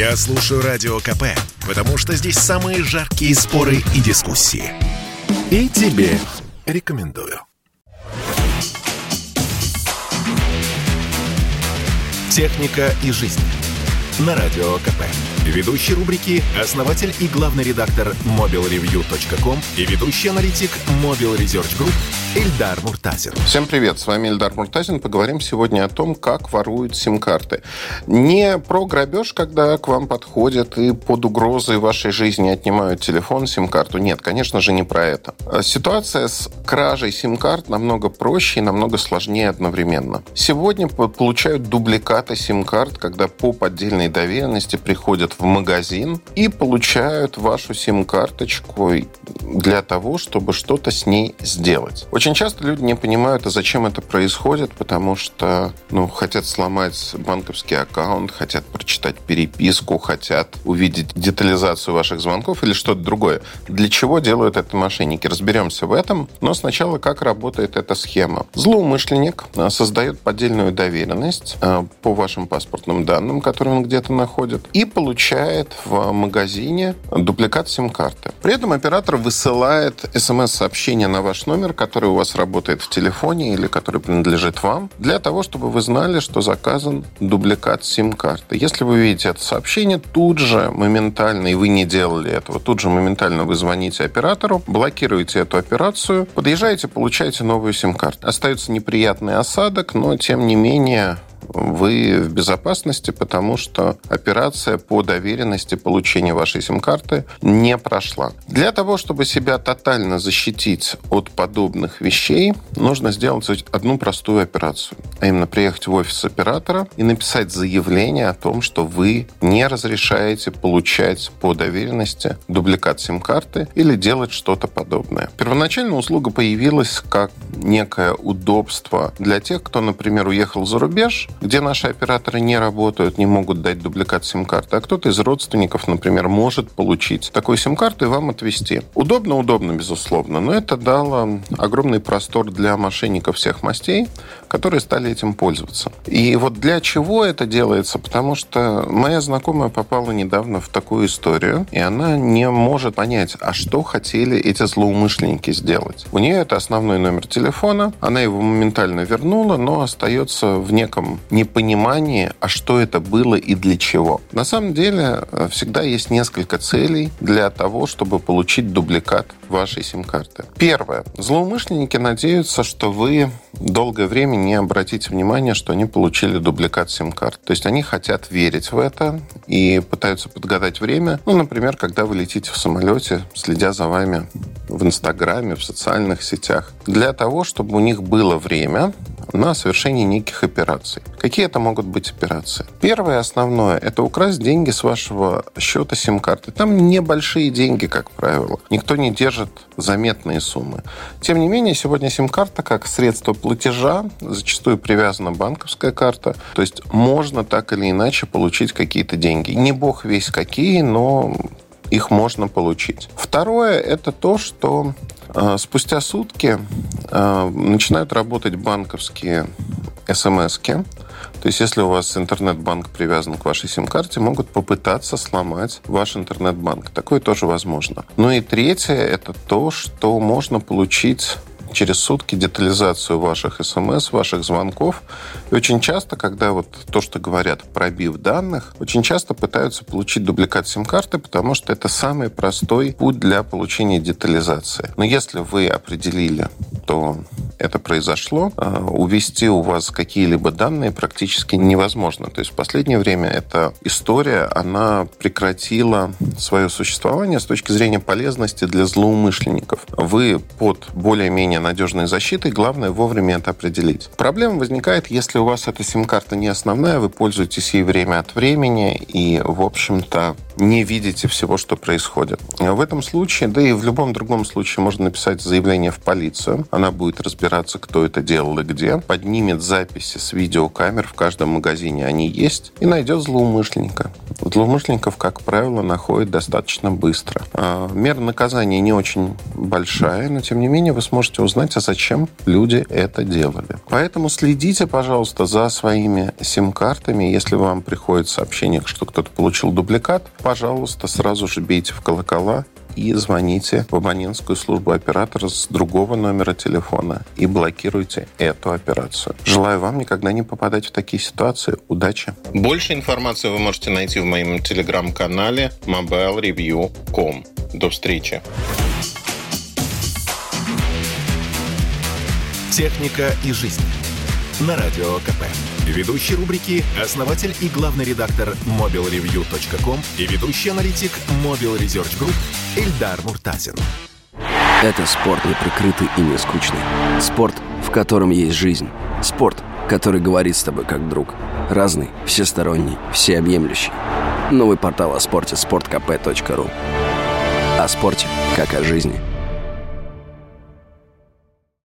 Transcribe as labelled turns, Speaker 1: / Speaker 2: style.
Speaker 1: Я слушаю Радио КП, потому что здесь самые жаркие споры и дискуссии. И тебе рекомендую. «Техника и жизнь» на Радио КП. Ведущий рубрики – основатель и главный редактор mobilreview.com и ведущий аналитик Mobile Research Group Эльдар Муртазин.
Speaker 2: Всем привет, с вами Эльдар Муртазин. Поговорим сегодня о том, как воруют сим-карты. Не про грабеж, когда к вам подходят и под угрозой вашей жизни отнимают телефон, сим-карту. Нет, конечно же, не про это. Ситуация с кражей сим-карт намного проще и намного сложнее одновременно. Сегодня получают дубликаты сим-карт, когда по поддельной доверенности приходят в магазин и получают вашу сим-карточку для того, чтобы что-то с ней сделать. Очень часто люди не понимают, а зачем это происходит, потому что ну, хотят сломать банковский аккаунт, хотят прочитать переписку, хотят увидеть детализацию ваших звонков или что-то другое. Для чего делают это мошенники? Разберемся в этом, но сначала как работает эта схема. Злоумышленник а, создает поддельную доверенность а, по вашим паспортным данным, которые он где-то находит, и получает в магазине дубликат сим-карты. При этом оператор высылает смс-сообщение на ваш номер, который у вас работает в телефоне или который принадлежит вам, для того, чтобы вы знали, что заказан дубликат сим-карты. Если вы видите это сообщение, тут же моментально, и вы не делали этого, тут же моментально вы звоните оператору, блокируете эту операцию, подъезжаете, получаете новую сим-карту. Остается неприятный осадок, но тем не менее вы в безопасности, потому что операция по доверенности получения вашей сим-карты не прошла. Для того, чтобы себя тотально защитить от подобных вещей, нужно сделать одну простую операцию. А именно приехать в офис оператора и написать заявление о том, что вы не разрешаете получать по доверенности дубликат сим-карты или делать что-то подобное. Первоначально услуга появилась как некое удобство для тех, кто, например, уехал за рубеж, где наши операторы не работают, не могут дать дубликат сим-карты, а кто-то из родственников, например, может получить такую сим-карту и вам отвезти. Удобно, удобно, безусловно, но это дало огромный простор для мошенников всех мастей, которые стали этим пользоваться. И вот для чего это делается? Потому что моя знакомая попала недавно в такую историю, и она не может понять, а что хотели эти злоумышленники сделать. У нее это основной номер телефона, она его моментально вернула, но остается в неком непонимании, а что это было и для чего. На самом деле э, всегда есть несколько целей для того, чтобы получить дубликат вашей сим-карты. Первое. Злоумышленники надеются, что вы долгое время не обратите внимания, что они получили дубликат сим-карт. То есть они хотят верить в это и пытаются подгадать время. Ну, например, когда вы летите в самолете, следя за вами в Инстаграме, в социальных сетях, для того, чтобы у них было время на совершение неких операций. Какие это могут быть операции? Первое основное – это украсть деньги с вашего счета сим-карты. Там небольшие деньги, как правило. Никто не держит заметные суммы. Тем не менее, сегодня сим-карта как средство платежа, зачастую привязана банковская карта. То есть можно так или иначе получить какие-то деньги. Не бог весь какие, но их можно получить. Второе – это то, что э, спустя сутки э, начинают работать банковские смс-ки. То есть, если у вас интернет-банк привязан к вашей сим-карте, могут попытаться сломать ваш интернет-банк. Такое тоже возможно. Ну и третье – это то, что можно получить через сутки детализацию ваших смс, ваших звонков. И очень часто, когда вот то, что говорят, пробив данных, очень часто пытаются получить дубликат сим-карты, потому что это самый простой путь для получения детализации. Но если вы определили, то это произошло, а, увести у вас какие-либо данные практически невозможно. То есть в последнее время эта история, она прекратила свое существование с точки зрения полезности для злоумышленников. Вы под более-менее надежной защитой. Главное вовремя это определить. Проблема возникает, если у вас эта сим-карта не основная, вы пользуетесь ей время от времени и, в общем-то, не видите всего, что происходит. В этом случае, да и в любом другом случае, можно написать заявление в полицию. Она будет разбираться, кто это делал и где. Поднимет записи с видеокамер в каждом магазине. Они есть. И найдет злоумышленника. Злоумышленников, как правило, находят достаточно быстро. А, мера наказания не очень большая, но тем не менее вы сможете узнать, а зачем люди это делали. Поэтому следите, пожалуйста, за своими сим-картами. Если вам приходит сообщение, что кто-то получил дубликат, пожалуйста, сразу же бейте в колокола и звоните в абонентскую службу оператора с другого номера телефона и блокируйте эту операцию. Желаю вам никогда не попадать в такие ситуации. Удачи!
Speaker 3: Больше информации вы можете найти в моем телеграм-канале mobilereview.com. До встречи!
Speaker 1: Техника и жизнь. На радио КП. Ведущий рубрики – основатель и главный редактор mobilreview.com и ведущий аналитик Mobile Research Group Эльдар Муртазин.
Speaker 4: Это спорт не прикрытый и не скучный. Спорт, в котором есть жизнь. Спорт, который говорит с тобой как друг. Разный, всесторонний, всеобъемлющий. Новый портал о спорте – sportkp.ru О спорте, как о жизни –